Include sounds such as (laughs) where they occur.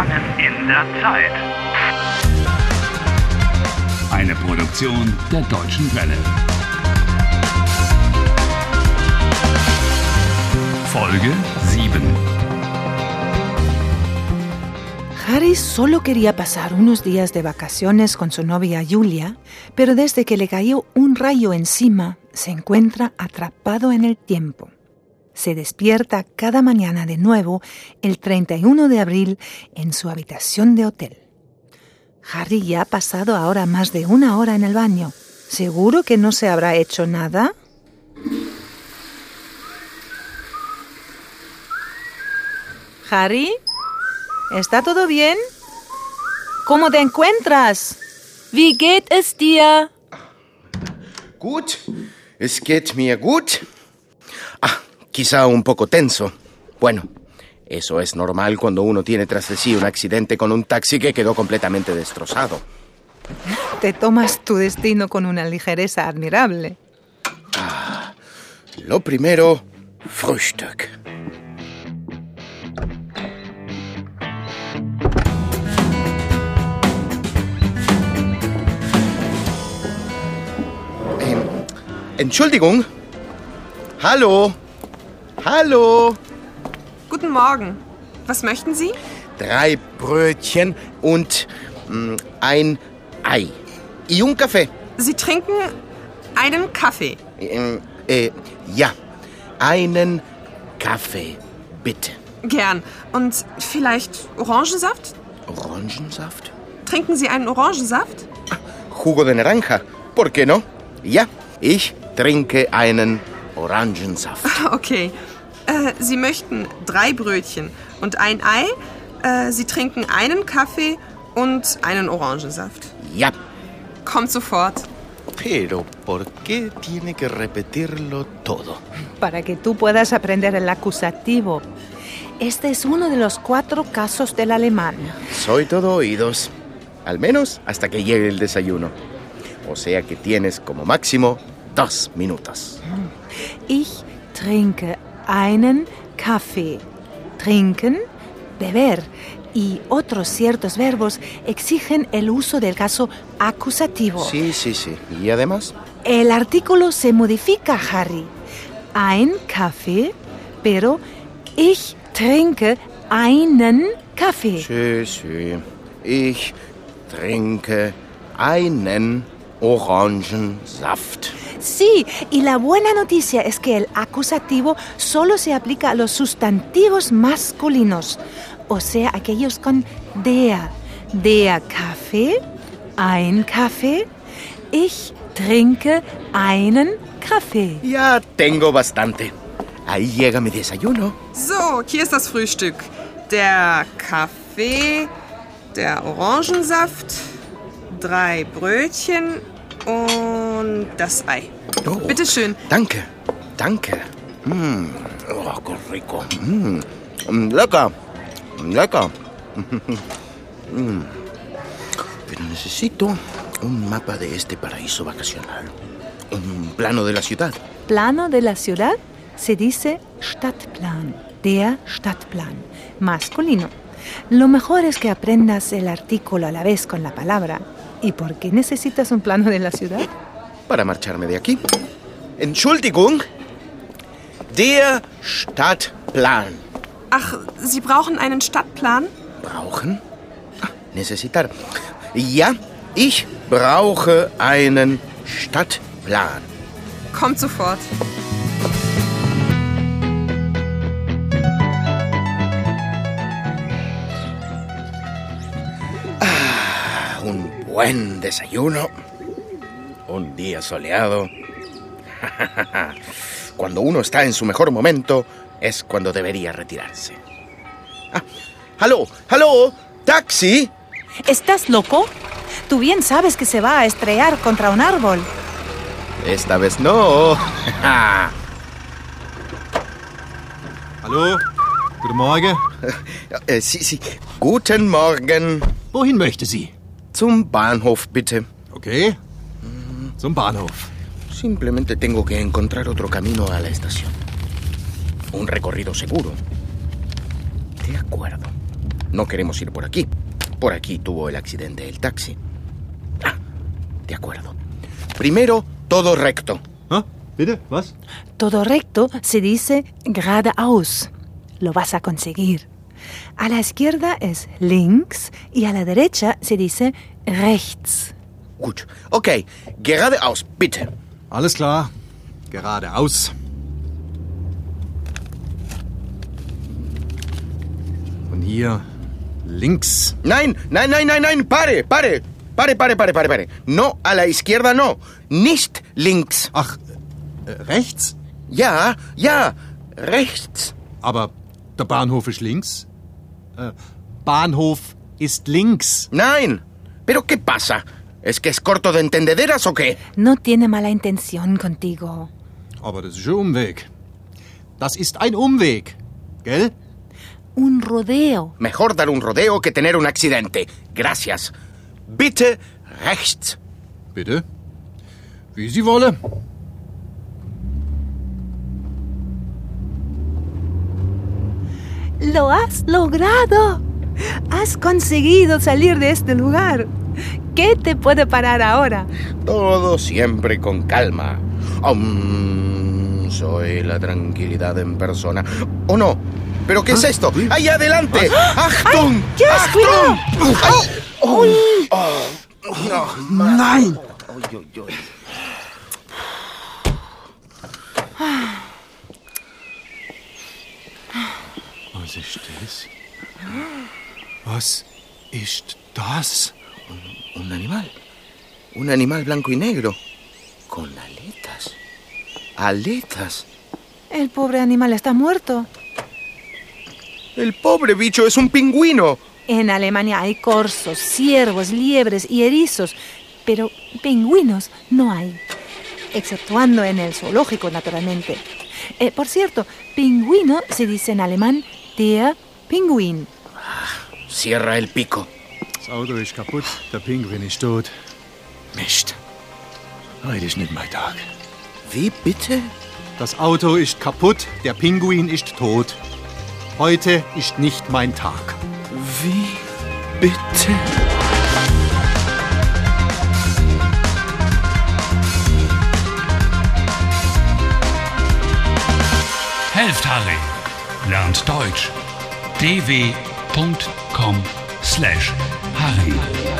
Gefangen in der Zeit. Eine Produktion der Deutschen Welle. Folge 7. Harry solo quería pasar unos días de vacaciones con su novia Julia, pero desde que le cayó un rayo encima, se encuentra atrapado en el tiempo. Se despierta cada mañana de nuevo el 31 de abril en su habitación de hotel. Harry ya ha pasado ahora más de una hora en el baño. ¿Seguro que no se habrá hecho nada? Harry, ¿está todo bien? ¿Cómo te encuentras? Wie geht es dir? Gut, es geht mir gut. Ah, quizá un poco tenso. Bueno, eso es normal cuando uno tiene tras de sí un accidente con un taxi que quedó completamente destrozado. Te tomas tu destino con una ligereza admirable. Lo primero, Frühstück. Ähm, Entschuldigung. Hallo. Hallo. Guten Morgen. Was möchten Sie? Drei Brötchen und mm, ein Ei. Y un café. Sie trinken einen Kaffee. Ähm, äh, ja, einen Kaffee, bitte. Gern. Und vielleicht Orangensaft? Orangensaft? Trinken Sie einen Orangensaft? Jugo de naranja. ¿Por qué no? Ja, ich trinke einen Orangensaft. (laughs) Okay. Äh, Sie möchten drei Brötchen und ein Ei. Äh, Sie trinken einen Kaffee und einen Orangensaft. Ja, Kommt sofort. pero ¿por qué tiene que repetirlo todo? Para que tú puedas aprender el acusativo. Este es uno de los cuatro casos del alemán. Soy todo oídos. Al menos hasta que llegue el desayuno. O sea que tienes como máximo dos minutos. Ich trinke einen Kaffee. Trinken, beber y otros ciertos verbos exigen el uso del caso acusativo. Sí, sí, sí. ¿Y además? El artículo se modifica, Harry. Ein Kaffee, pero ich trinke einen Kaffee. Sí, sí. Ich trinke einen Orangensaft. Sí, y la buena noticia es que el acusativo solo se aplica a los sustantivos masculinos, o sea, aquellos con der. Der Kaffee, ein Kaffee, ich trinke einen Kaffee. Ya tengo bastante. Ahí llega mi desayuno. So, hier ist das Frühstück. Der Kaffee, der Orangensaft, drei Brötchen und das Ei. Oh, Bitte schön. Danke, danke. Mm, oh, qué rico. Mm, mm, lecker, lecker. (laughs) Mm. Pero necesito un mapa de este paraíso vacacional. Un plano de la ciudad. Plano de la ciudad se dice Stadtplan, der Stadtplan, masculino. Lo mejor es que aprendas el artículo a la vez con la palabra. ¿Y por qué necesitas un plano de la ciudad? Para marcharme de aquí. Entschuldigung. Der Stadtplan. Ach, Sie brauchen einen Stadtplan? Brauchen? Ah, necesitar. Ja, ich brauche einen Stadtplan. Kommt sofort. Un buen desayuno. Un día soleado. (laughs) Cuando uno está en su mejor momento es cuando debería retirarse. Ah, ¡Aló! ¡Aló! ¡Taxi! ¿Estás loco? Tú bien sabes que se va a estrellar contra un árbol. Esta vez no. (laughs) Hallo? Guten Morgen. Äh, sí, sí. Guten Morgen. Wohin möchte sie? Zum Bahnhof, bitte. Okay. Zum Bahnhof. Simplemente tengo que encontrar otro camino a la estación. Un recorrido seguro. De acuerdo. No queremos ir por aquí. Por aquí tuvo el accidente el taxi. Ah, de acuerdo. Primero, todo recto. Ah, bitte, was? Todo recto se dice geradeaus. Lo vas a conseguir. A la izquierda es links y a la derecha se dice rechts. Gut. Okay, geradeaus, bitte. Alles klar. Geradeaus. Und hier links. Nein, nein, nein, nein, nein, pare, pare. Pare, pare, pare, pare, pare. No, a la izquierda no. Nicht links. Ach, äh, rechts? Ja, ja, rechts. Aber der Bahnhof ist links. Äh, Bahnhof ist links. Nein. Pero ¿qué pasa? ¿Es que es corto de entendederas o qué? No tiene mala intención contigo. Aber das ist ein Umweg. Das ist ein Umweg. Gell? Un rodeo. Mejor dar un rodeo que tener un accidente. Gracias. Bitte rechts. Bitte? Wie Sie wolle. Lo has logrado. Has conseguido salir de este lugar. ¿Qué te puede parar ahora? Todo siempre con calma. Soy la tranquilidad en persona. ¿O no? ¿Pero qué es esto? ¡Ahí adelante! ¡Achtung! Dios, cuidado! ¡Achtung! ¡Ay! Oh, no, Nein! Uy, uy, uy. Was ist das? Was ist das? Un animal. Un animal blanco y negro. Con aletas. Aletas. El pobre animal está muerto. El pobre bicho es un pingüino. En Alemania hay corzos, ciervos, liebres y erizos, pero pingüinos no hay, exceptuando en el zoológico, naturalmente. Eh, por cierto, pingüino se dice en alemán der Pinguin. Cierra el pico. Das Auto ist kaputt, der Pinguin ist tot. Mist. Heute ist nicht mein Tag. Wie bitte? Das Auto ist kaputt, der Pinguin ist tot. Heute ist nicht mein Tag. Wie bitte? Helft Harry. Lernt Deutsch slash Harry.